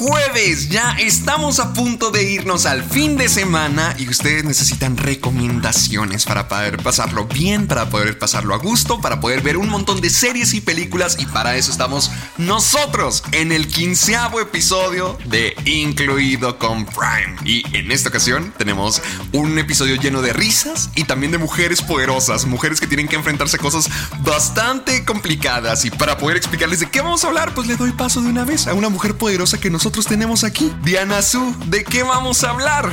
jueves, ya estamos a punto de irnos al fin de semana y ustedes necesitan recomendaciones para poder pasarlo bien, para poder pasarlo a gusto, para poder ver un montón de series y películas. Y para eso estamos nosotros en el quinceavo episodio de Incluido con Prime. Y en esta ocasión tenemos un episodio lleno de risas y también de mujeres poderosas, mujeres que tienen que enfrentarse a cosas bastante complicadas. Y para poder explicarles de qué vamos a hablar, pues le doy paso de una vez a una mujer poderosa que nosotros tenemos aquí. Diana Su, ¿de qué vamos a hablar?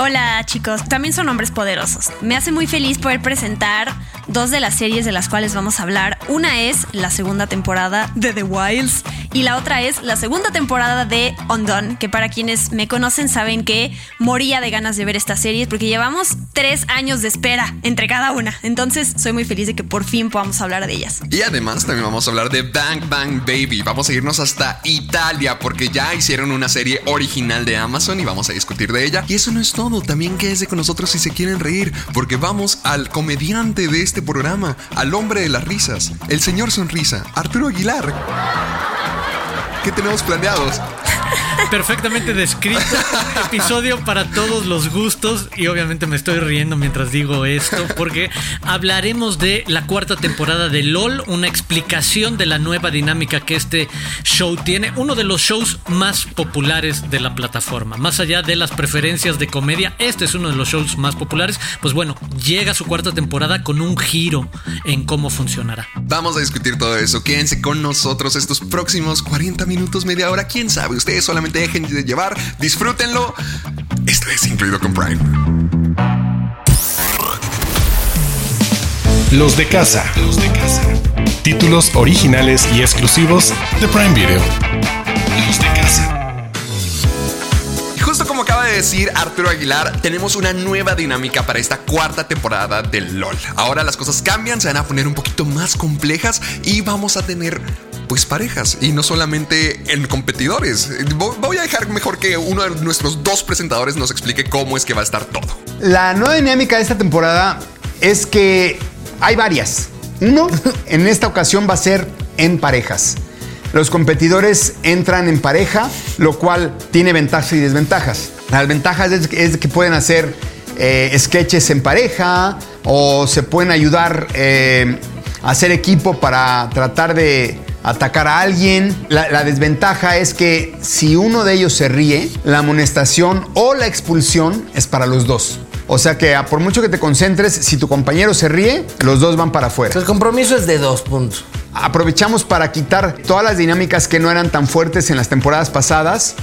Hola chicos, también son hombres poderosos. Me hace muy feliz poder presentar dos de las series de las cuales vamos a hablar. Una es la segunda temporada de The Wilds y la otra es la segunda temporada de Undone, que para quienes me conocen saben que moría de ganas de ver estas series porque llevamos tres años de espera entre cada una. Entonces soy muy feliz de que por fin podamos hablar de ellas. Y además también vamos a hablar de Bang Bang Baby. Vamos a irnos hasta Italia porque ya hicieron una serie original de Amazon y vamos a discutir de ella. Y eso no es todo, también quédense con nosotros si se quieren reír porque vamos al comediante de este programa, al hombre de las risas, el señor sonrisa, Arturo Aguilar. ¿Qué tenemos planeados? Perfectamente descrito. Episodio para todos los gustos. Y obviamente me estoy riendo mientras digo esto. Porque hablaremos de la cuarta temporada de LOL. Una explicación de la nueva dinámica que este show tiene. Uno de los shows más populares de la plataforma. Más allá de las preferencias de comedia. Este es uno de los shows más populares. Pues bueno, llega su cuarta temporada con un giro en cómo funcionará. Vamos a discutir todo eso. Quédense con nosotros estos próximos 40 minutos, media hora. Quién sabe, ustedes solamente dejen de llevar, disfrútenlo. Esto es incluido con Prime. Los de casa. Los de casa. Títulos originales y exclusivos de Prime Video. Los de casa. Y justo como acaba de decir Arturo Aguilar, tenemos una nueva dinámica para esta cuarta temporada de LOL. Ahora las cosas cambian, se van a poner un poquito más complejas y vamos a tener pues parejas y no solamente en competidores. Voy a dejar mejor que uno de nuestros dos presentadores nos explique cómo es que va a estar todo. La nueva dinámica de esta temporada es que hay varias. Uno, en esta ocasión va a ser en parejas. Los competidores entran en pareja, lo cual tiene ventajas y desventajas. Las ventajas es, es que pueden hacer eh, sketches en pareja o se pueden ayudar eh, a hacer equipo para tratar de atacar a alguien. La, la, desventaja es que si uno de ellos se ríe, la amonestación o la expulsión es para los dos. O sea que por mucho que te concentres, si tu compañero se ríe, los dos van para afuera. El compromiso es de dos puntos. Aprovechamos para quitar todas las dinámicas que no eran tan fuertes en las temporadas pasadas,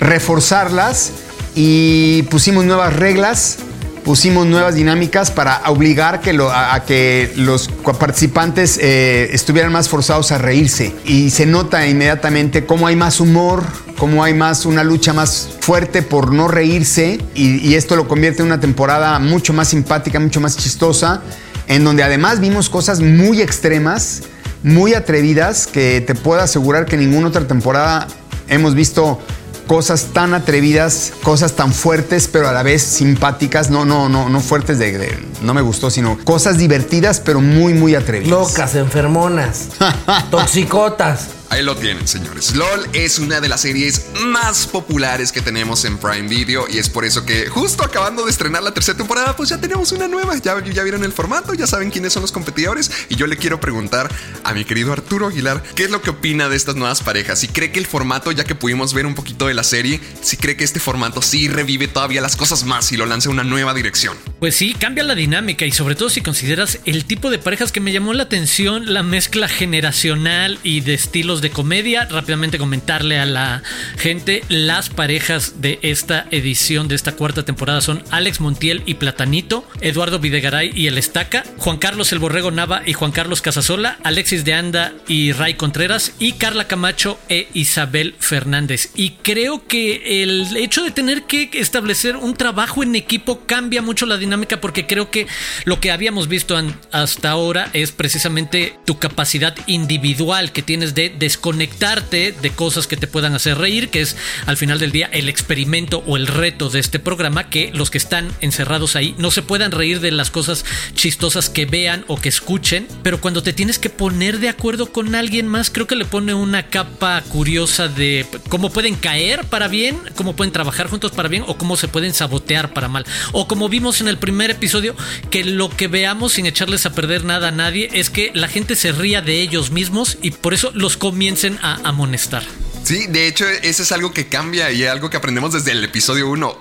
reforzarlas y pusimos nuevas reglas pusimos nuevas dinámicas para obligar a, que los participantes eh, estuvieran más forzados a reírse. Y se nota inmediatamente cómo hay más humor, cómo hay más una lucha más fuerte por no reírse. Y, y esto lo convierte en una temporada mucho más simpática, mucho más chistosa, en donde además vimos cosas muy extremas, muy atrevidas, que te puedo asegurar que en ninguna otra temporada hemos visto cosas tan atrevidas, cosas tan fuertes, pero a la vez simpáticas, no, no, no, no fuertes de, de, no me gustó, sino cosas divertidas, pero muy, muy atrevidas. Locas, enfermonas, toxicotas. Ahí lo tienen, señores. LOL es una de las series más populares que tenemos en Prime Video y es por eso que justo acabando de estrenar la tercera temporada, pues ya tenemos una nueva. Ya, ya vieron el formato, ya saben quiénes son los competidores y yo le quiero preguntar a mi querido Arturo Aguilar qué es lo que opina de estas nuevas parejas. Si cree que el formato, ya que pudimos ver un poquito de la serie, si cree que este formato sí revive todavía las cosas más y lo lanza una nueva dirección. Pues sí, cambia la dinámica y sobre todo si consideras el tipo de parejas que me llamó la atención, la mezcla generacional y de estilos de comedia. Rápidamente comentarle a la gente, las parejas de esta edición, de esta cuarta temporada son Alex Montiel y Platanito, Eduardo Videgaray y El Estaca, Juan Carlos El Borrego Nava y Juan Carlos Casasola, Alexis de Anda y Ray Contreras y Carla Camacho e Isabel Fernández. Y creo que el hecho de tener que establecer un trabajo en equipo cambia mucho la dinámica porque creo que lo que habíamos visto hasta ahora es precisamente tu capacidad individual que tienes de desconectarte de cosas que te puedan hacer reír, que es al final del día el experimento o el reto de este programa, que los que están encerrados ahí no se puedan reír de las cosas chistosas que vean o que escuchen, pero cuando te tienes que poner de acuerdo con alguien más, creo que le pone una capa curiosa de cómo pueden caer para bien, cómo pueden trabajar juntos para bien o cómo se pueden sabotear para mal. O como vimos en el primer episodio, que lo que veamos sin echarles a perder nada a nadie es que la gente se ría de ellos mismos y por eso los comiencen a amonestar. Sí, de hecho, eso es algo que cambia y algo que aprendemos desde el episodio 1.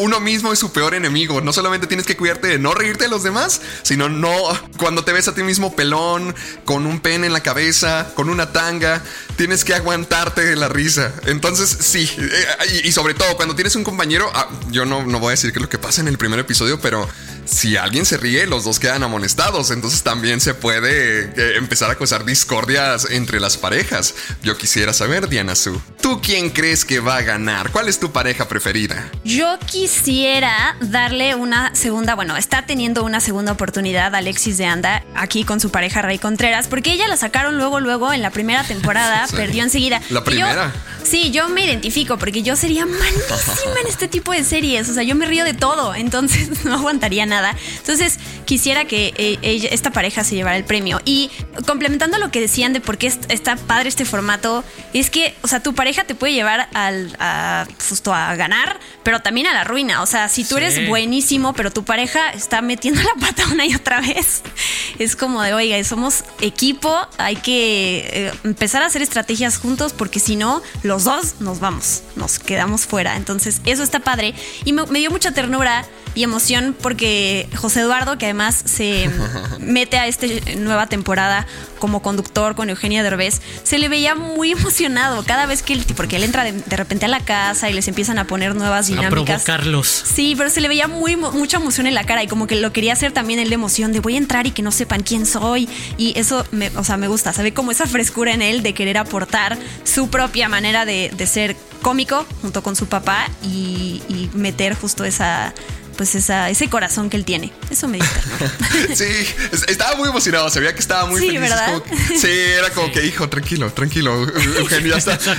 Uno mismo es su peor enemigo. No solamente tienes que cuidarte de no reírte de los demás, sino no cuando te ves a ti mismo pelón, con un pene en la cabeza, con una tanga, tienes que aguantarte de la risa. Entonces, sí, eh, y, sobre todo cuando tienes un compañero, ah, yo no, no voy a decir que lo que pasa en el primer episodio, pero si alguien se ríe, los dos quedan amonestados. Entonces también se puede eh, empezar a causar discordias entre las parejas. Yo quisiera saber, Diana Su, ¿tú quién crees que va a ganar? ¿Cuál es tu pareja preferida? Yo quisiera darle una segunda, bueno, está teniendo una segunda oportunidad Alexis de Anda aquí con su pareja Ray Contreras, porque ella la sacaron luego, luego en la primera temporada, perdió enseguida. La primera. sí, yo me identifico porque yo sería malísima en este tipo de series. O sea, yo me río de todo, entonces no aguantaría nada. Entonces, quisiera que eh, esta pareja se llevara el premio. Y complementando lo que decían de por qué está padre este formato, es que, o sea, tu pareja te puede llevar al, a, justo a ganar, pero también a la ruina. O sea, si tú eres buenísimo, pero tu pareja está metiendo la pata una y otra vez, es como de, oiga, somos equipo, hay que eh, empezar a hacer estrategias juntos porque si no, los dos nos vamos, nos quedamos fuera. Entonces, eso está padre. Y me dio mucha ternura y emoción porque José Eduardo, que además se mete a esta nueva temporada como conductor con Eugenia Derbez, se le veía muy emocionado cada vez que él, porque él entra de, repente a la casa y les empiezan a poner nuevas dinámicas. A provocarlos. Sí, pero se le veía muy mucha emoción en la cara y como que lo quería hacer también el de emoción de voy a entrar y que no sepan quién soy y eso me, o sea, me gusta, se ve como esa frescura en él de querer aportar su propia manera de, ser cómico junto con su papá y meter justo esa pues esa, ese corazón que él tiene. Eso me dice. sí, estaba muy emocionado, se veía que estaba muy sí, feliz. ¿verdad? sí, era como que, hijo, tranquilo, tranquilo, Eugenio, ya está.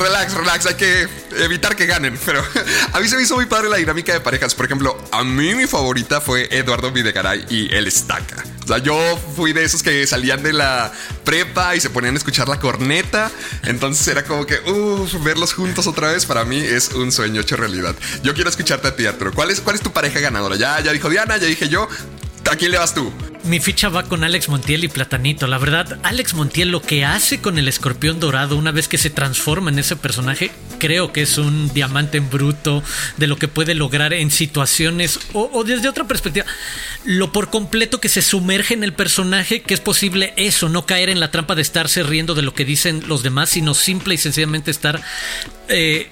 relax, relax, hay que evitar que ganen. Pero a mí se me hizo muy padre la dinámica de parejas. Por ejemplo, a mí mi favorita fue Eduardo Videgaray y el Estaca. O sea, yo fui de esos que salían de la prepa y se ponían a escuchar la corneta. Entonces era como que, uff, verlos juntos otra vez para mí es un sueño hecho realidad. Yo quiero escucharte a ti, Arturo. ¿Cuál es, cuál es tu pareja ganadora? Ya, ya dijo Diana, ya dije yo. ¿A quién le vas tú? Mi ficha va con Alex Montiel y Platanito. La verdad, Alex Montiel lo que hace con el escorpión dorado una vez que se transforma en ese personaje, creo que es un diamante en bruto de lo que puede lograr en situaciones o, o, desde otra perspectiva. Lo por completo que se sumerge en el personaje, que es posible eso, no caer en la trampa de estarse riendo de lo que dicen los demás, sino simple y sencillamente estar... Eh,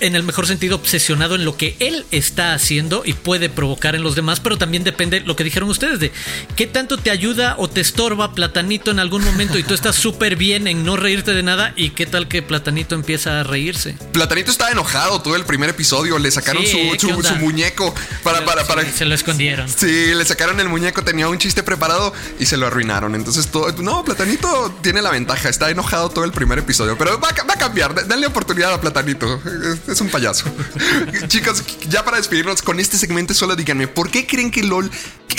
en el mejor sentido obsesionado en lo que él está haciendo y puede provocar en los demás, pero también depende lo que dijeron ustedes de qué tanto te ayuda o te estorba Platanito en algún momento y tú estás súper bien en no reírte de nada y qué tal que Platanito empieza a reírse. Platanito estaba enojado todo el primer episodio, le sacaron su, muñeco para, para, para... se lo escondieron. Sí, le sacaron el muñeco, tenía un chiste preparado y se lo arruinaron. Entonces todo... No, Platanito tiene la ventaja, está enojado todo el primer episodio, pero va, va a cambiar, dale oportunidad a Platanito es un payaso. Chicos, ya para despedirnos con este segmento, solo díganme, ¿por qué creen que LOL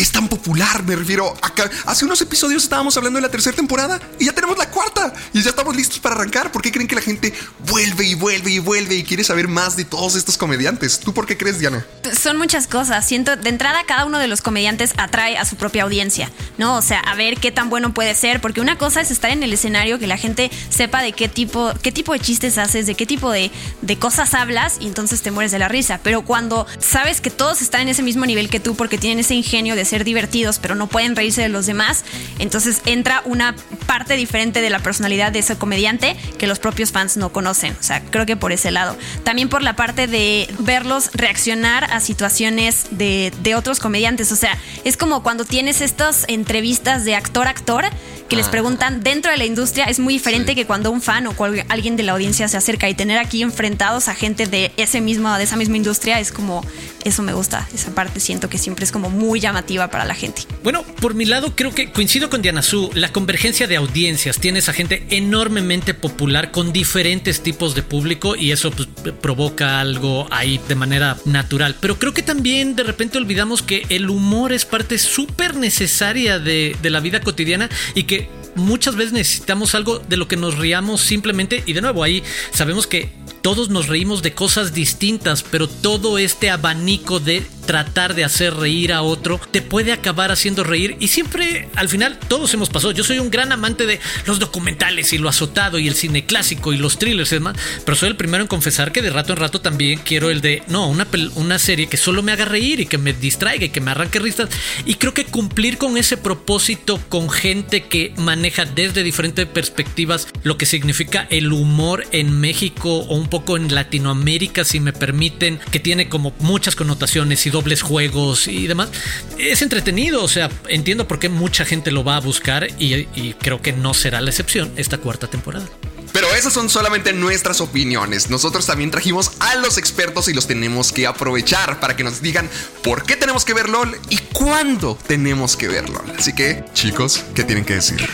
es tan popular? Me refiero, acá, hace unos episodios estábamos hablando de la tercera temporada y ya tenemos la cuarta y ya estamos listos para arrancar. ¿Por qué creen que la gente vuelve y vuelve y vuelve y quiere saber más de todos estos comediantes? ¿Tú por qué crees, Diana? Son muchas cosas. Siento, de entrada, cada uno de los comediantes atrae a su propia audiencia, ¿no? O sea, a ver qué tan bueno puede ser, porque una cosa es estar en el escenario, que la gente sepa de qué tipo, qué tipo de chistes haces, de qué tipo de, de cosas hablas y entonces te mueres de la risa. Pero cuando sabes que todos están en ese mismo nivel que tú porque tienen ese ingenio de ser divertidos, pero no pueden reírse de los demás, entonces entra una parte diferente de la personalidad de ese comediante que los propios fans no conocen. O sea, creo que por ese lado. También por la parte de verlos reaccionar a situaciones de, de otros comediantes. O sea, es como cuando tienes estas entrevistas de actor-actor que les preguntan dentro de la industria es muy diferente que cuando un fan o alguien de la audiencia se acerca y tener aquí enfrentados a gente de ese mismo de esa misma industria es como eso me gusta, esa parte siento que siempre es como muy llamativa para la gente. Bueno, por mi lado creo que coincido con Diana Su, la convergencia de audiencias, tienes a gente enormemente popular con diferentes tipos de público y eso pues, provoca algo ahí de manera natural, pero creo que también de repente olvidamos que el humor es parte súper necesaria de, de la vida cotidiana y que muchas veces necesitamos algo de lo que nos riamos simplemente. Y de nuevo ahí sabemos que todos nos reímos de cosas distintas, pero todo este abanico de tratar de hacer reír a otro te puede acabar haciendo reír y siempre al final todos hemos pasado. Yo soy un gran amante de los documentales y lo azotado y el cine clásico y los thrillers y demás, pero soy el primero en confesar que de rato en rato también quiero el de no, una, una serie que solo me haga reír y que me distraiga y que me arranque risas y creo que cumplir con ese propósito con gente que maneja desde diferentes perspectivas lo que significa el humor en México o un poco en Latinoamérica si me permiten que tiene como muchas connotaciones y dobles juegos y demás. Es entretenido, o sea, entiendo por qué mucha gente lo va a buscar y, y creo que no será la excepción esta cuarta temporada. Pero esas son solamente nuestras opiniones. Nosotros también trajimos a los expertos y los tenemos que aprovechar para que nos digan por qué tenemos que ver LOL y cuándo tenemos que ver LOL. Así que, chicos, ¿qué tienen que decir?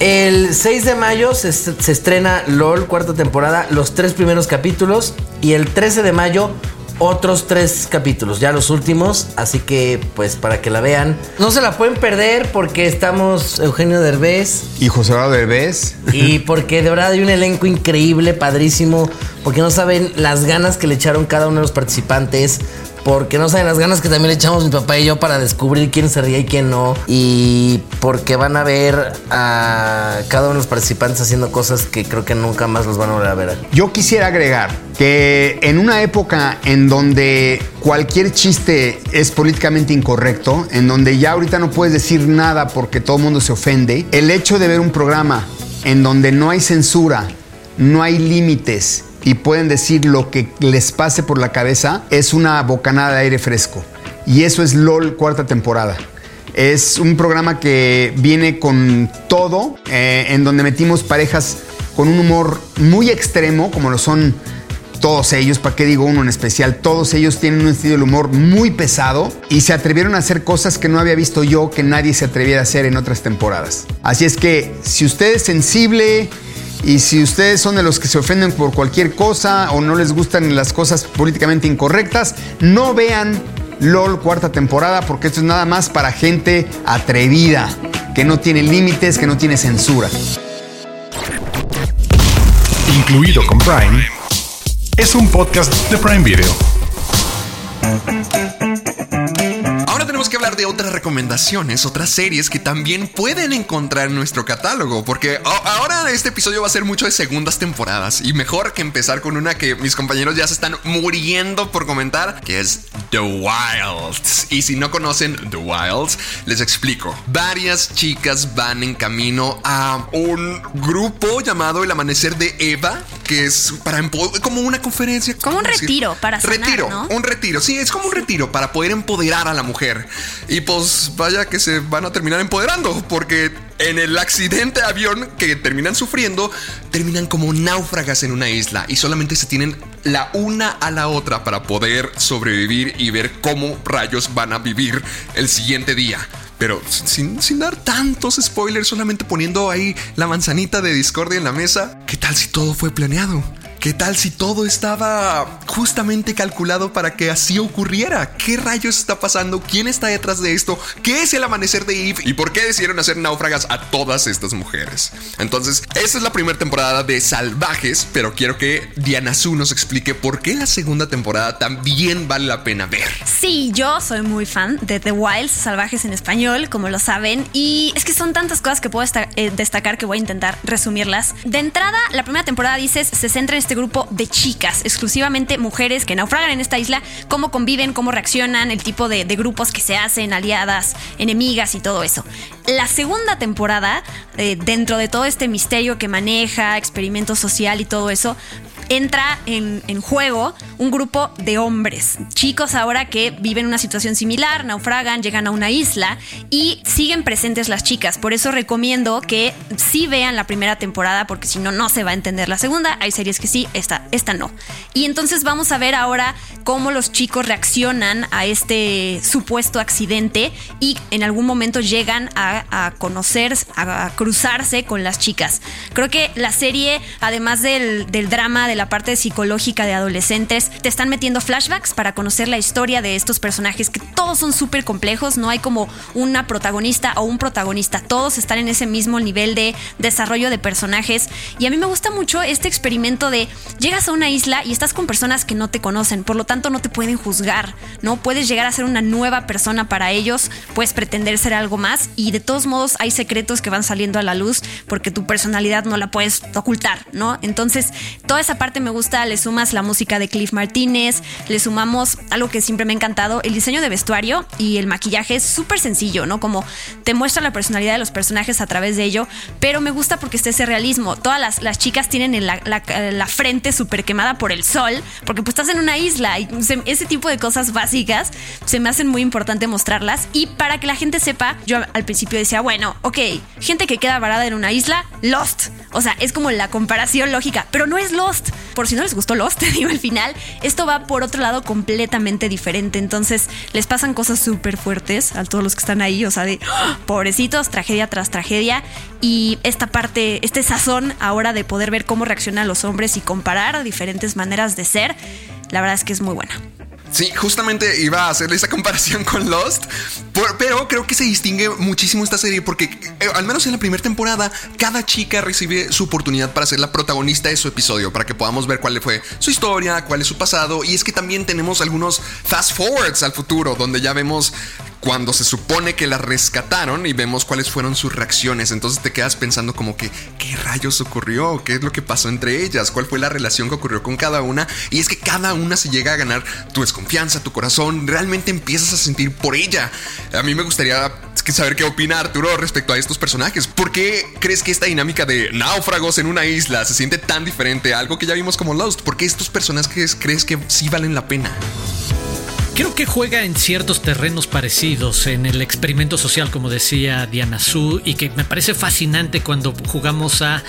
El 6 de mayo se, se estrena LOL, cuarta temporada, los tres primeros capítulos. Y el 13 de mayo otros tres capítulos, ya los últimos, así que pues para que la vean. No se la pueden perder porque estamos Eugenio Derbez. Y José Eduardo Derbez. Y porque de verdad hay un elenco increíble, padrísimo, porque no saben las ganas que le echaron cada uno de los participantes. Porque no saben las ganas que también le echamos mi papá y yo para descubrir quién se ría y quién no. Y porque van a ver a cada uno de los participantes haciendo cosas que creo que nunca más los van a volver a ver. Yo quisiera agregar que en una época en donde cualquier chiste es políticamente incorrecto, en donde ya ahorita no puedes decir nada porque todo el mundo se ofende, el hecho de ver un programa en donde no hay censura, no hay límites y pueden decir lo que les pase por la cabeza es una bocanada de aire fresco. Y eso es LOL cuarta temporada. Es un programa que viene con todo, eh, en donde metimos parejas con un humor muy extremo, como lo son todos ellos, ¿para qué digo uno en especial? Todos ellos tienen un estilo de humor muy pesado y se atrevieron a hacer cosas que no había visto yo, que nadie se atreviera a hacer en otras temporadas. Así es que si usted es sensible, y si ustedes son de los que se ofenden por cualquier cosa o no les gustan las cosas políticamente incorrectas, no vean LOL cuarta temporada porque esto es nada más para gente atrevida, que no tiene límites, que no tiene censura. Incluido con Prime, es un podcast de Prime Video. Tenemos que hablar de otras recomendaciones, otras series que también pueden encontrar en nuestro catálogo, porque ahora este episodio va a ser mucho de segundas temporadas y mejor que empezar con una que mis compañeros ya se están muriendo por comentar, que es The Wilds. Y si no conocen The Wilds, les explico. Varias chicas van en camino a un grupo llamado El Amanecer de Eva, que es para como una conferencia. Como un retiro para sanar, Retiro, ¿no? un retiro. Sí, es como un retiro para poder empoderar a la mujer. Y pues vaya que se van a terminar empoderando, porque en el accidente de avión que terminan sufriendo, terminan como náufragas en una isla y solamente se tienen la una a la otra para poder sobrevivir y ver cómo rayos van a vivir el siguiente día. Pero sin, sin, dar tantos spoilers, solamente poniendo ahí la manzanita de discordia en la mesa, ¿qué tal si todo fue planeado? ¿Qué tal si todo estaba justamente calculado para que así ocurriera? ¿Qué rayos está pasando? ¿Quién está detrás de esto? ¿Qué es el amanecer de Eve? ¿Y por qué decidieron hacer náufragas a todas estas mujeres? Entonces, esta es la primera temporada de Salvajes, pero quiero que Diana Su nos explique por qué la segunda temporada también vale la pena ver. Sí, yo soy muy fan de The Wilds, Salvajes en español, como lo saben, y es que son tantas cosas que puedo eh, destacar que voy a intentar resumirlas. De entrada, la primera temporada dices se centra en este grupo de chicas, exclusivamente mujeres que naufragan en esta isla, cómo conviven, cómo reaccionan, el tipo de, grupos que se hacen, aliadas, enemigas y todo eso. La segunda temporada, eh, dentro de todo este misterio que maneja, experimento social y todo eso, entra en, juego un grupo de hombres, chicos ahora que viven una situación similar, naufragan, llegan a una isla y siguen presentes las chicas. Por eso recomiendo que sí vean la primera temporada porque si no, no se va a entender la segunda. Hay series que sí, esta, esta no. Y entonces vamos a ver ahora cómo los chicos reaccionan a este supuesto accidente y en algún momento llegan a, conocer, a, cruzarse con las chicas. Creo que la serie, además del, drama, la parte psicológica de adolescentes, te están metiendo flashbacks para conocer la historia de estos personajes que todos son súper complejos, no hay como una protagonista o un protagonista, todos están en ese mismo nivel de desarrollo de personajes y a mí me gusta mucho este experimento de llegas a una isla y estás con personas que no te conocen, por lo tanto no te pueden juzgar, ¿no? Puedes llegar a ser una nueva persona para ellos, puedes pretender ser algo más y de todos modos hay secretos que van saliendo a la luz porque tu personalidad no la puedes ocultar, ¿no? Entonces, toda esa parte me gusta, le sumas la música de Cliff Martínez, le sumamos algo que siempre me ha encantado, el diseño de vestuario y el maquillaje es súper sencillo, ¿no? Como te muestra la personalidad de los personajes a través de ello, pero me gusta porque está ese realismo. Todas las, chicas tienen la, la, frente súper quemada por el sol, porque pues estás en una isla y ese tipo de cosas básicas se me hacen muy importante mostrarlas y para que la gente sepa, yo al principio decía, bueno, ok, gente que queda varada en una isla, Lost. O sea, es como la comparación lógica, pero no es Lost. Por si no les gustó Lost, te digo al final, esto va por otro lado completamente diferente. Entonces les pasan cosas súper fuertes a todos los que están ahí, o sea, de ¡ah! pobrecitos, tragedia tras tragedia. Y esta parte, este sazón ahora de poder ver cómo reaccionan los hombres y comparar diferentes maneras de ser, la verdad es que es muy buena. Sí, justamente iba a hacerle esa comparación con Lost, pero creo que se distingue muchísimo esta serie porque, eh, al menos en la primera temporada, cada chica recibe su oportunidad para ser la protagonista de su episodio, para que podamos ver cuál fue su historia, cuál es su pasado, y es que también tenemos algunos fast forwards al futuro, donde ya vemos cuando se supone que la rescataron y vemos cuáles fueron sus reacciones. Entonces te quedas pensando como que, ¿qué rayos ocurrió? ¿Qué es lo que pasó entre ellas? ¿Cuál fue la relación que ocurrió con cada una? Y es que cada una se llega a ganar tu desconfianza, tu corazón, realmente empiezas a sentir por ella. A mí me gustaría saber qué opina Arturo respecto a estos personajes. ¿Por qué crees que esta dinámica de náufragos en una isla se siente tan diferente a algo que ya vimos como Lost? ¿Por qué estos personajes crees que sí valen la pena? Creo que juega en ciertos terrenos parecidos, en el experimento social, como decía Diana Su, y que me parece fascinante cuando jugamos a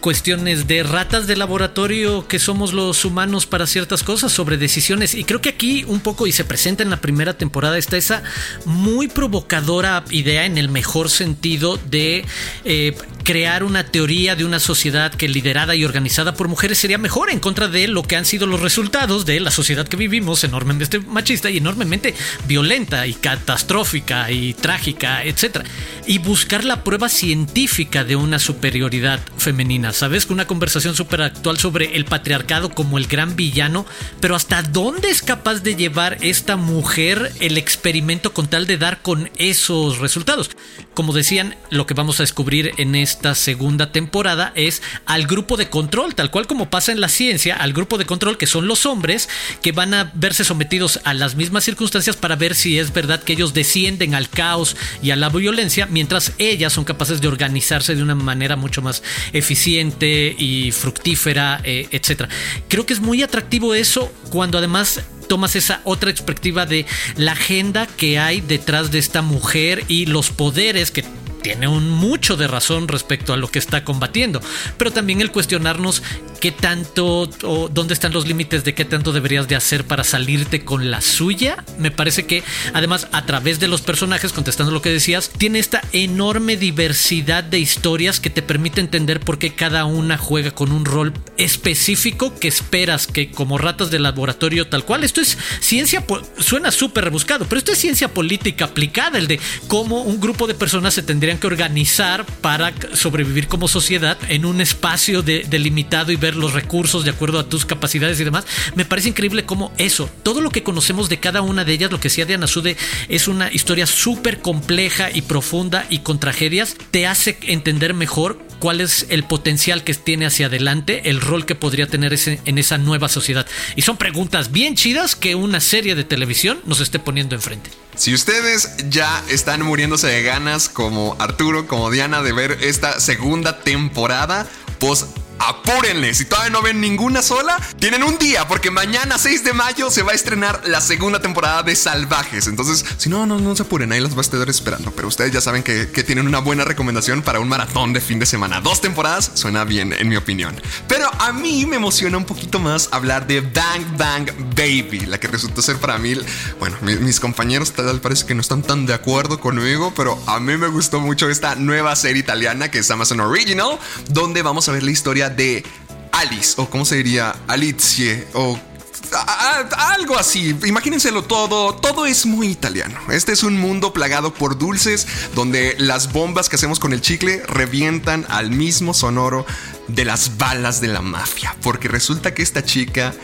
cuestiones de ratas de laboratorio que somos los humanos para ciertas cosas, sobre decisiones. Y creo que aquí un poco, y se presenta en la primera temporada, está esa muy provocadora idea, en el mejor sentido, de eh, crear una teoría de una sociedad que liderada y organizada por mujeres sería mejor en contra de lo que han sido los resultados de la sociedad que vivimos, enormemente machista y enormemente violenta y catastrófica y trágica, etc. Y buscar la prueba científica de una superioridad femenina, ¿sabes? Una conversación súper actual sobre el patriarcado como el gran villano, pero hasta dónde es capaz de llevar esta mujer el experimento con tal de dar con esos resultados. Como decían, lo que vamos a descubrir en esta segunda temporada es al grupo de control, tal cual como pasa en la ciencia, al grupo de control que son los hombres que van a verse sometidos a las mismas circunstancias para ver si es verdad que ellos descienden al caos y a la violencia, mientras ellas son capaces de organizarse de una manera mucho más eficiente y fructífera, eh, etc. Creo que es muy atractivo eso cuando además tomas esa otra perspectiva de la agenda que hay detrás de esta mujer y los poderes que tiene un mucho de razón respecto a lo que está combatiendo, pero también el cuestionarnos qué tanto o dónde están los límites de qué tanto deberías de hacer para salirte con la suya. Me parece que además a través de los personajes, contestando lo que decías, tiene esta enorme diversidad de historias que te permite entender por qué cada una juega con un rol específico que esperas que como ratas de laboratorio tal cual. Esto es ciencia, suena súper rebuscado, pero esto es ciencia política aplicada, el de cómo un grupo de personas se tendría que organizar para sobrevivir como sociedad en un espacio delimitado y ver los recursos de acuerdo a tus capacidades y demás. Me parece increíble cómo eso, todo lo que conocemos de cada una de ellas, lo que decía Diana Sude, es una historia súper compleja y profunda y con tragedias, te hace entender mejor cuál es el potencial que tiene hacia adelante, el rol que podría tener ese, en esa nueva sociedad. Y son preguntas bien chidas que una serie de televisión nos esté poniendo enfrente. Si ustedes ya están muriéndose de ganas como Arturo, como Diana, de ver esta segunda temporada, pues apúrenle. Si todavía no ven ninguna sola, tienen un día, porque mañana 6 de mayo se va a estrenar la segunda temporada de Salvajes. Entonces, si no, no, no se apuren, ahí los va a estar esperando. Pero ustedes ya saben que, que tienen una buena recomendación para un maratón de fin de semana. Dos temporadas suena bien, en mi opinión. Pero a mí me emociona un poquito más hablar de Bang Bang Baby, la que resultó ser para mí, bueno, mi- mis compañeros tal parece que no están tan de acuerdo conmigo, pero a mí me gustó mucho esta nueva serie italiana que es Amazon Original, donde vamos a ver la historia de Alice, o cómo se diría, o algo así. Imagínenselo todo. Todo es muy italiano. Este es un mundo plagado por dulces donde las bombas que hacemos con el chicle revientan al mismo sonoro de las balas de la mafia. Porque resulta que esta chica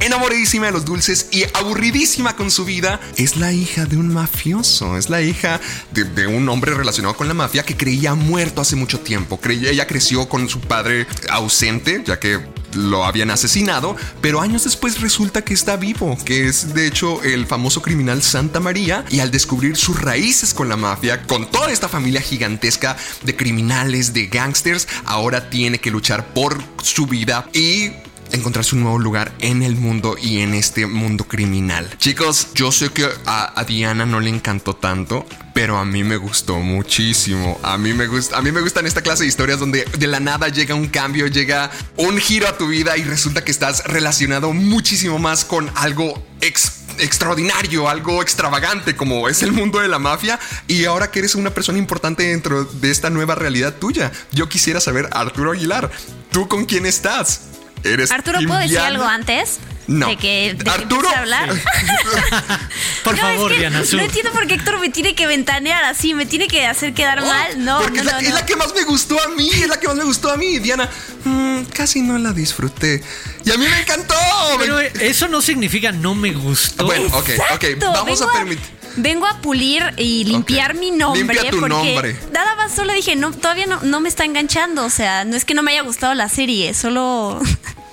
enamoradísima de los dulces y aburridísima con su vida, es la hija de un mafioso, es la hija de, un hombre relacionado con la mafia que creía muerto hace mucho tiempo. Creía, ella creció con su padre ausente, ya que lo habían asesinado, pero años después resulta que está vivo, que es de hecho el famoso criminal Santa María, y al descubrir sus raíces con la mafia, con toda esta familia gigantesca de criminales, de gangsters, ahora tiene que luchar por su vida y encontrarse un nuevo lugar en el mundo y en este mundo criminal. Chicos, yo sé que a, Diana no le encantó tanto, pero a mí me gustó muchísimo. A mí me gusta, a mí me gustan esta clase de historias donde de la nada llega un cambio, llega un giro a tu vida y resulta que estás relacionado muchísimo más con algo ex- extraordinario, algo extravagante como es el mundo de la mafia y ahora que eres una persona importante dentro de esta nueva realidad tuya. Yo quisiera saber, Arturo Aguilar, ¿tú con quién estás? ¿Eres Arturo, ¿puedo decir algo antes? No. De que, de que Arturo. a hablar. Por No, favor, es que Diana Su. No entiendo por qué Héctor me tiene que ventanear así, me tiene que hacer quedar mal. No, Oh, Porque no, es, la, no, es la que más me gustó a mí, es la que más me gustó a mí. Diana, mm, casi no la disfruté. Y a mí me encantó. Pero eso no significa no me gustó. Bueno, ok, ok, Exacto, vamos vengo a permitir. Vengo a pulir y limpiar mi nombre. Limpia tu porque nombre. Nada más solo dije, no, todavía no, no me está enganchando. O sea, no es que no me haya gustado la serie, solo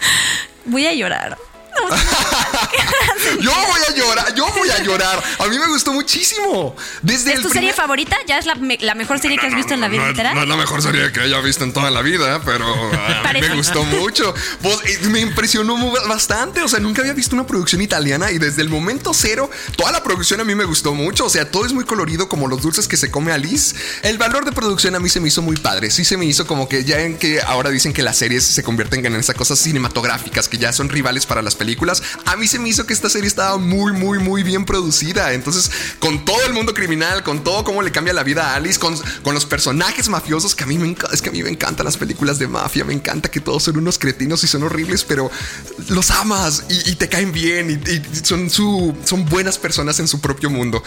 voy a llorar. Yo voy a llorar, yo voy a llorar. A mí me gustó muchísimo. Desde ¿Es el tu serie favorita? ¿Ya es la, me- la mejor serie que has visto en la vida no, entera? no es la mejor serie que haya visto en toda la vida, pero a mí me gustó mucho. Pues, eh, me impresionó bastante. O sea, nunca había visto una producción italiana y desde el momento cero, toda la producción a mí me gustó mucho. O sea, todo es muy colorido, como los dulces que se come Alice. El valor de producción a mí se me hizo muy padre. Sí se me hizo como que ya en que ahora dicen que las series se convierten en esas cosas cinematográficas que ya son rivales para las películas. A mí se me hizo que esta serie estaba muy, muy, muy bien producida. Entonces, con todo el mundo criminal, con todo cómo le cambia la vida a Alice, con, con los personajes mafiosos, que a mí me es que a mí me encantan las películas de mafia, me encanta que todos son unos cretinos y son horribles, pero los amas y, te caen bien y, y son, su, son buenas personas en su propio mundo.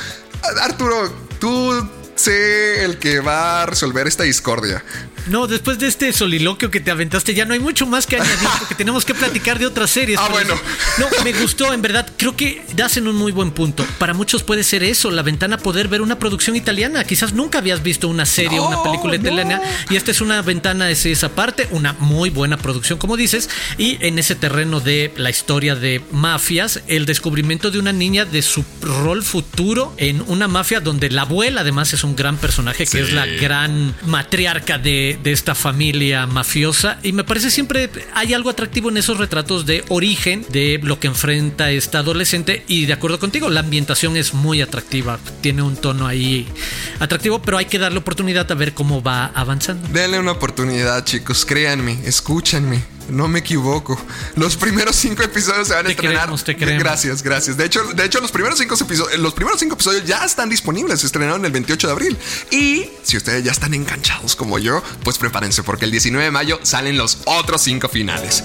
Arturo, tú sé el que va a resolver esta discordia. No, después de este soliloquio que te aventaste, ya no hay mucho más que añadir porque tenemos que platicar de otras series. Ah, bueno. No, me gustó, en verdad. Creo que das en un muy buen punto. Para muchos puede ser eso, la ventana poder ver una producción italiana. Quizás nunca habías visto una serie o una No, película no. italiana. Y esta es una ventana de esa parte, una muy buena producción, como dices. Y en ese terreno de la historia de mafias, el descubrimiento de una niña de su rol futuro en una mafia donde la abuela además es un gran personaje que Sí. es la gran matriarca de, de esta familia mafiosa. Y me parece siempre hay algo atractivo en esos retratos de origen de lo que enfrenta esta adolescente. Y de acuerdo contigo, la ambientación es muy atractiva. Tiene un tono ahí atractivo, pero hay que darle oportunidad a ver cómo va avanzando. Denle una oportunidad, chicos. Créanme, escúchanme. No me equivoco. Los primeros cinco episodios se van a Te estrenar. te. Gracias, gracias. De hecho, de hecho, los primeros cinco episodios, los primeros cinco episodios ya están disponibles. Se estrenaron el 28 de abril. Y si ustedes ya están enganchados como yo, pues prepárense porque el 19 de mayo salen los otros cinco finales.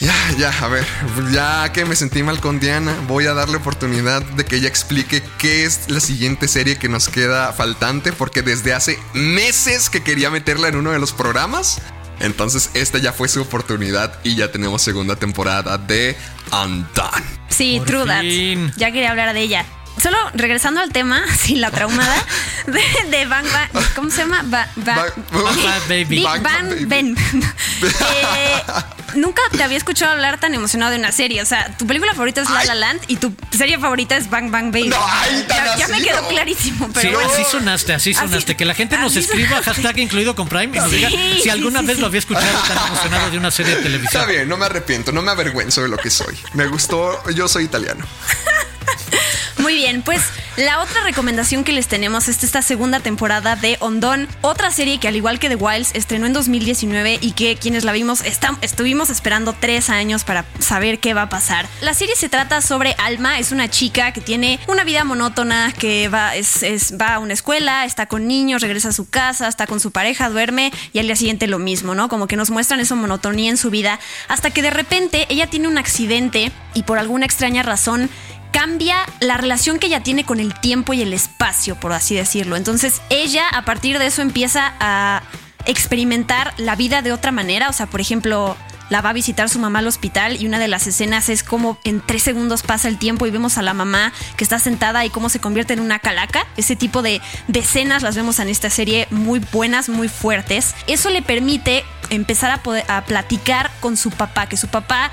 Ya, ya, a ver, ya que me sentí mal con Diana, voy a darle oportunidad de que ella explique qué es la siguiente serie que nos queda faltante, porque desde hace meses que quería meterla en uno de los programas. Entonces, esta ya fue su oportunidad y ya tenemos segunda temporada de Undone. Sí, Por True That. Ya quería hablar de ella. Solo regresando al tema, sin la traumada, de, de Bang Bang, ¿cómo se llama? Ba- ba- Bang- Bang Bang Baby. Big Bang Bang Baby. Ben. Eh, nunca te había escuchado hablar tan emocionado de una serie. O sea, tu película favorita es La La Land y tu serie favorita es Bang Bang Baby. No, ay, tan ya, ya me quedó no. clarísimo, pero Sí, bueno. así sonaste, así Así- sonaste. que la gente nos escriba sonaste. hashtag incluido con Prime y nos Sí, diga si sí, alguna sí, vez sí. lo había escuchado tan emocionado de una serie de Está televisión. bien, no me arrepiento, no me avergüenzo de lo que soy. Me gustó, yo soy italiano. Muy bien, pues la otra recomendación que les tenemos es esta segunda temporada de Ondón, otra serie que al igual que The Wilds estrenó en 2019 y que quienes la vimos estam- estuvimos esperando tres años para saber qué va a pasar. La serie se trata sobre Alma, es una chica que tiene una vida monótona, que va, es, es- va a una escuela, está con niños, regresa a su casa, está con su pareja, duerme y al día siguiente lo mismo, ¿no? Como que nos muestran esa monotonía en su vida hasta que de repente ella tiene un accidente y por alguna extraña razón cambia la relación que ella tiene con el tiempo y el espacio, por así decirlo. Entonces ella a partir de eso empieza a experimentar la vida de otra manera. O sea, por ejemplo, la va a visitar su mamá al hospital y una de las escenas es como en tres segundos pasa el tiempo y vemos a la mamá que está sentada y cómo se convierte en una calaca. Ese tipo de, escenas las vemos en esta serie muy buenas, muy fuertes. Eso le permite empezar a platicar con su papá, que su papá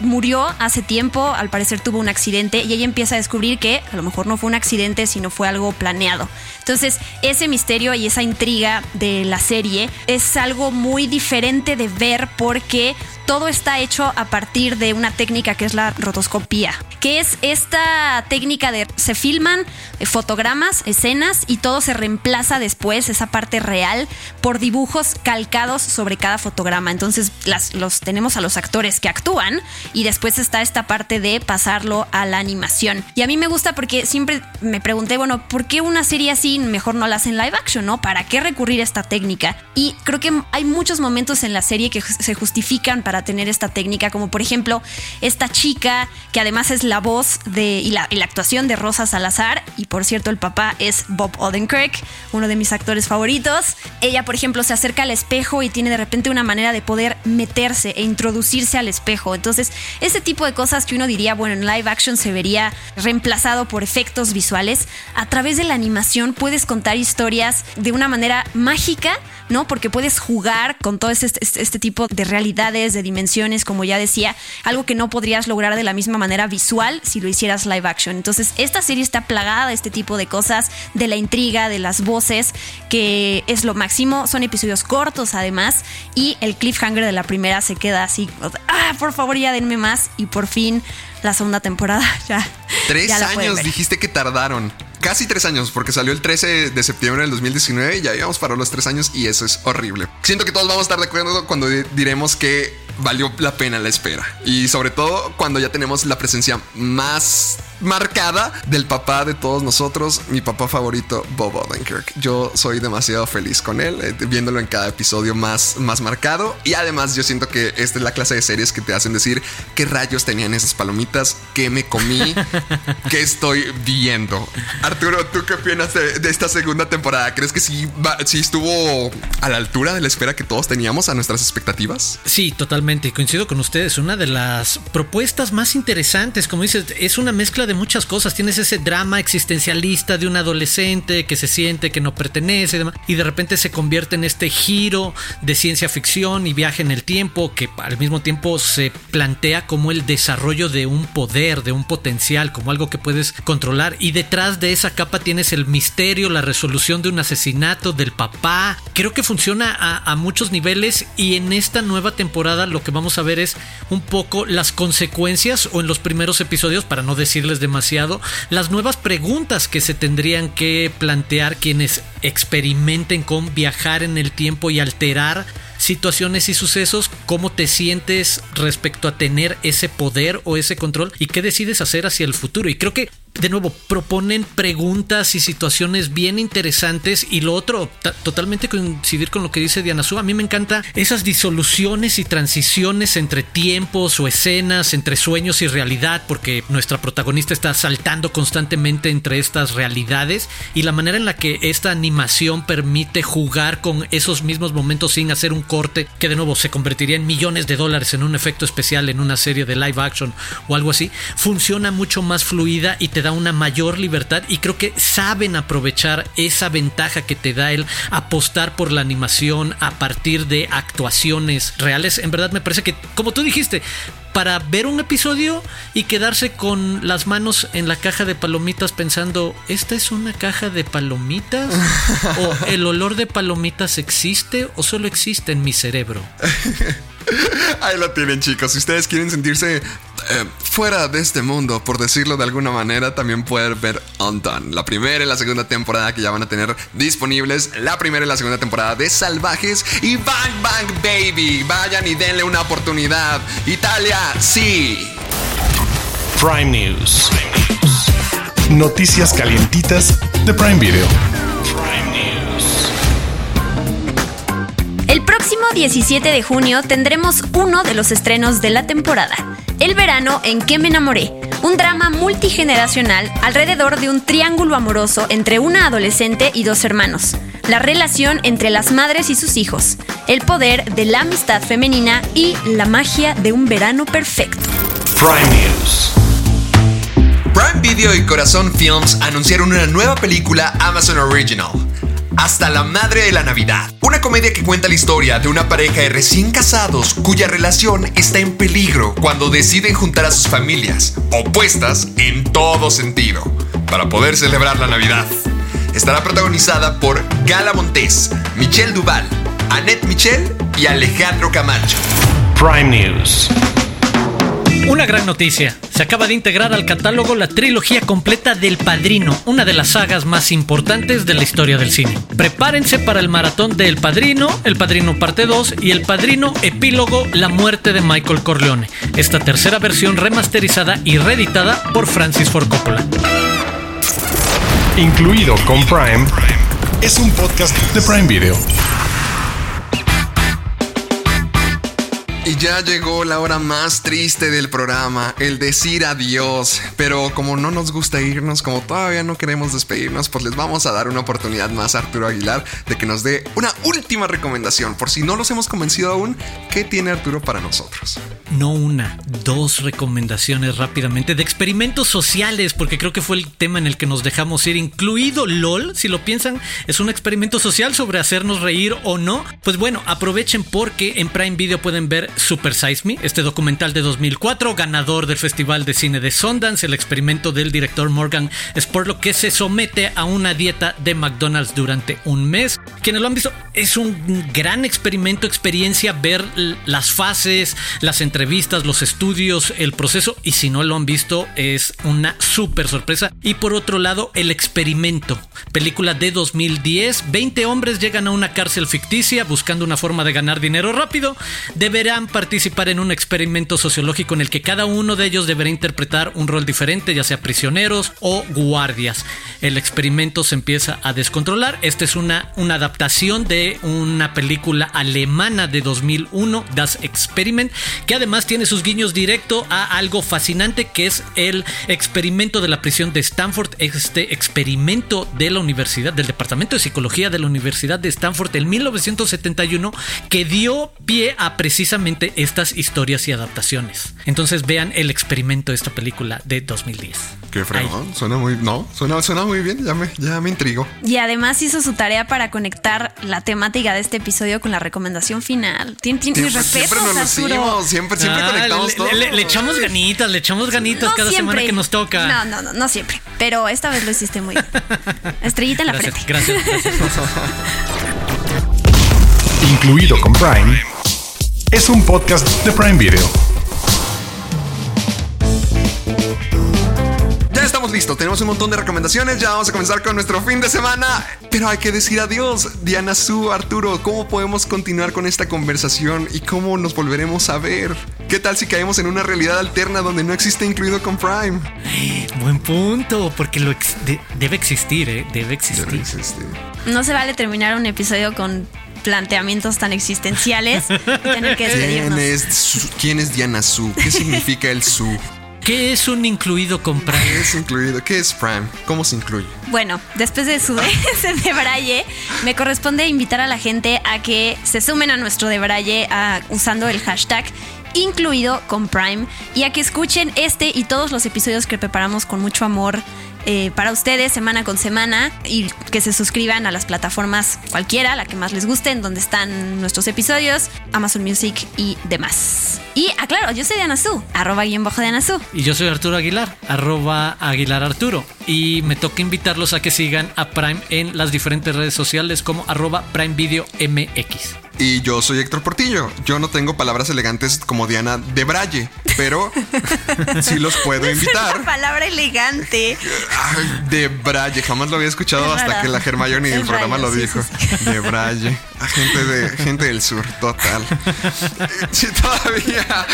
murió hace tiempo, al parecer tuvo un accidente y ella empieza a descubrir que a lo mejor no fue un accidente, sino fue algo planeado. Entonces, ese misterio y esa intriga de la serie es algo muy diferente de ver porque todo está hecho a partir de una técnica que es la rotoscopía, que es esta técnica de se filman eh, fotogramas, escenas y todo se reemplaza después, esa parte real, por dibujos calcados sobre cada fotograma. Entonces las, los tenemos a los actores que actúan y después está esta parte de pasarlo a la animación. Y a mí me gusta porque siempre me pregunté, bueno, ¿por qué una serie así mejor no la hacen live action, no? ¿Para qué recurrir a esta técnica? Y creo que hay muchos momentos en la serie que se justifican para tener esta técnica, como por ejemplo esta chica que además es la voz de y la, actuación de Rosa Salazar y por cierto el papá es Bob Odenkirk, uno de mis actores favoritos. Ella por ejemplo se acerca al espejo y tiene de repente una manera de poder meterse e introducirse al espejo. Entonces ese tipo de cosas que uno diría, bueno, en live action se vería reemplazado por efectos visuales, a través de la animación puedes contar historias de una manera mágica, ¿no? Porque puedes jugar con todo este, este- este tipo de realidades, de dimensiones, como ya decía, algo que no podrías lograr de la misma manera visual si lo hicieras live action. Entonces, esta serie está plagada de este tipo de cosas, de la intriga, de las voces, que es lo máximo. Son episodios cortos además, y el cliffhanger de la primera se queda así, ah, por favor ya denme más, y por fin la segunda temporada ya. Tres ya años dijiste que tardaron. Casi tres años, porque salió el 13 de septiembre del 2019 y ya íbamos para los tres años y eso es horrible. Siento que todos vamos a estar de acuerdo cuando di- diremos que valió la pena la espera. Y sobre todo cuando ya tenemos la presencia más marcada del papá de todos nosotros, mi papá favorito, Bob Odenkirk. Yo soy demasiado feliz con él, eh, viéndolo en cada episodio más, más marcado. Y además yo siento que esta es la clase de series que te hacen decir qué rayos tenían esas palomitas, qué me comí, qué estoy viendo. Arturo, ¿tú qué opinas de, de esta segunda temporada? ¿Crees que sí, va- sí estuvo a la altura de la espera que todos teníamos a nuestras expectativas? Sí, totalmente. Coincido con ustedes. Una de las propuestas más interesantes, como dices, es una mezcla de muchas cosas. Tienes ese drama existencialista de un adolescente que se siente que no pertenece y de repente se convierte en este giro de ciencia ficción y viaje en el tiempo que al mismo tiempo se plantea como el desarrollo de un poder, de un potencial, como algo que puedes controlar. Y detrás de esa capa tienes el misterio, la resolución de un asesinato del papá. Creo que funciona a, a muchos niveles y en esta nueva temporada lo que vamos a ver es un poco las consecuencias o en los primeros episodios, para no decirles demasiado, las nuevas preguntas que se tendrían que plantear quienes experimenten con viajar en el tiempo y alterar situaciones y sucesos, cómo te sientes respecto a tener ese poder o ese control y qué decides hacer hacia el futuro. Y creo que de nuevo, proponen preguntas y situaciones bien interesantes. Y lo otro, ta- totalmente coincidir con lo que dice Diana Su. A mí me encanta esas disoluciones y transiciones entre tiempos o escenas, entre sueños y realidad, porque nuestra protagonista está saltando constantemente entre estas realidades. Y la manera en la que esta animación permite jugar con esos mismos momentos sin hacer un corte, que de nuevo se convertiría en millones de dólares en un efecto especial en una serie de live action o algo así, funciona mucho más fluida y te da una mayor libertad y creo que saben aprovechar esa ventaja que te da el apostar por la animación a partir de actuaciones reales. En verdad me parece que, como tú dijiste, para ver un episodio y quedarse con las manos en la caja de palomitas pensando, ¿esta es una caja de palomitas? ¿O el olor de palomitas existe o solo existe en mi cerebro? Ahí lo tienen chicos, si ustedes quieren sentirse eh, fuera de este mundo, por decirlo de alguna manera, también pueden ver Undone, la primera y la segunda temporada que ya van a tener disponibles, la primera y la segunda temporada de Salvajes y Bang Bang Baby, vayan y denle una oportunidad. Italia, sí. Prime News. Noticias calientitas de Prime Video. El próximo 17 de junio tendremos uno de los estrenos de la temporada, El verano en que me enamoré, un drama multigeneracional alrededor de un triángulo amoroso entre una adolescente y dos hermanos, la relación entre las madres y sus hijos, el poder de la amistad femenina y la magia de un verano perfecto. Prime News. Prime Video y Corazón Films anunciaron una nueva película Amazon Original. Hasta la Madre de la Navidad. Una comedia que cuenta la historia de una pareja de recién casados cuya relación está en peligro cuando deciden juntar a sus familias, opuestas en todo sentido, para poder celebrar la Navidad. Estará protagonizada por Gala Montes, Michelle Duval, Annette Michel y Alejandro Camacho. Prime News. Una gran noticia. Se acaba de integrar al catálogo la trilogía completa del Padrino, una de las sagas más importantes de la historia del cine. Prepárense para el maratón de El Padrino, El Padrino Parte 2 y El Padrino Epílogo La muerte de Michael Corleone. Esta tercera versión remasterizada y reeditada por Francis Ford Coppola. Incluido con Prime, es un podcast de Prime Video. Y ya llegó la hora más triste del programa, el decir adiós. Pero como no nos gusta irnos, como todavía no queremos despedirnos, pues les vamos a dar una oportunidad más a Arturo Aguilar de que nos dé una última recomendación. Por si no los hemos convencido aún, ¿qué tiene Arturo para nosotros? No una, dos recomendaciones rápidamente de experimentos sociales, porque creo que fue el tema en el que nos dejamos ir, incluido LOL, si lo piensan, es un experimento social sobre hacernos reír o no. Pues bueno, aprovechen porque en Prime Video pueden ver Super Size Me, este documental de 2004, ganador del Festival de Cine de Sundance, el experimento del director Morgan Spurlock que se somete a una dieta de McDonald's durante un mes. Quienes lo han visto, es un gran experimento, experiencia, ver las fases, las entrevistas, los estudios, el proceso, y si no lo han visto, es una súper sorpresa. Y por otro lado, El experimento, película de 2010, 20 hombres llegan a una cárcel ficticia buscando una forma de ganar dinero rápido, deberán participar en un experimento sociológico en el que cada uno de ellos deberá interpretar un rol diferente, ya sea prisioneros o guardias. El experimento se empieza a descontrolar. Esta es una, una adaptación de una película alemana de 2001, Das Experiment, que además tiene sus guiños directo a algo fascinante que es el experimento de la prisión de Stanford, este experimento de la universidad, del Departamento de Psicología de la Universidad de Stanford en 1971, que dio pie a precisamente estas historias y adaptaciones. Entonces vean el experimento de esta película de 2010. Qué fregón, suena muy, no, suena, suena muy bien, ya me, ya me intrigo. Y además hizo su tarea para conectar la temática de este episodio con la recomendación final. Tien, tien, mis respetos, siempre nos decimos, siempre, siempre Ah, conectamos le, todo. le- le echamos ganitas, le echamos ganitas No cada siempre. semana que nos toca. No, no, no, no siempre. Pero esta vez lo hiciste muy bien. Estrellita en la gracias, frente. gracias, gracias. Incluido con Prime, es un podcast de Prime Video. Ya estamos listos, tenemos un montón de recomendaciones, ya vamos a comenzar con nuestro fin de semana, pero hay que decir adiós. Diana Su, Arturo, ¿cómo podemos continuar con esta conversación y cómo nos volveremos a ver? ¿Qué tal si caemos en una realidad alterna donde no existe incluido con Prime? Buen punto, porque lo ex- de- debe existir, ¿eh? Debe existir. Debe existir. No se vale terminar un episodio con planteamientos tan existenciales y tener que ¿Quién es, Su- ¿Quién es Diana Su? ¿Qué significa el Su? ¿Qué es un incluido con ¿Qué Prime? es incluido? ¿Qué es Prime? ¿Cómo se incluye? Bueno, después de su ese debraye, me corresponde invitar a la gente a que se sumen a nuestro debraye a- usando el hashtag incluido con Prime, y a que escuchen este y todos los episodios que preparamos con mucho amor eh, para ustedes semana con semana y que se suscriban a las plataformas cualquiera, la que más les guste, en donde están nuestros episodios, Amazon Music y demás. Y aclaro, yo soy Diana Su, arroba guion bajo de Su. Y yo soy Arturo Aguilar, arroba Aguilar Arturo. Y me toca invitarlos a que sigan a Prime en las diferentes redes sociales como arroba Prime Video MX. Y yo soy Héctor Portillo. Yo no tengo palabras elegantes como Diana de Braille, pero sí los puedo invitar. Una palabra elegante. Ay, de Braille, jamás lo había escuchado Es hasta que la Hermione del Es programa lo sí, dijo. sí, sí. De Braille. A gente, de, gente del sur, total. Si todavía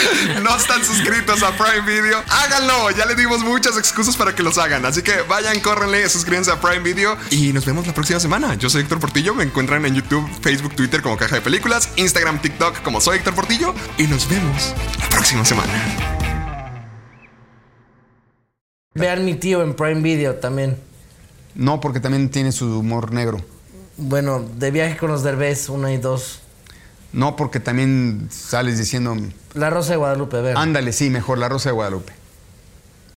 no están suscritos a Prime Video, háganlo. Ya le dimos muchas excusas para que los hagan. Así que vayan, córrenle, suscríbanse a Prime Video y nos vemos la próxima semana. Yo soy Héctor Portillo. Me encuentran en YouTube, Facebook, Twitter como Caja de Películas, Instagram, TikTok como soy Héctor Portillo. Y nos vemos la próxima semana. Vean mi tío en Prime Video también. No, porque también tiene su humor negro. Bueno, de viaje con los derbés, una y dos. No, porque también sales diciendo, La Rosa de Guadalupe, vean. ándale, sí, mejor, La Rosa de Guadalupe.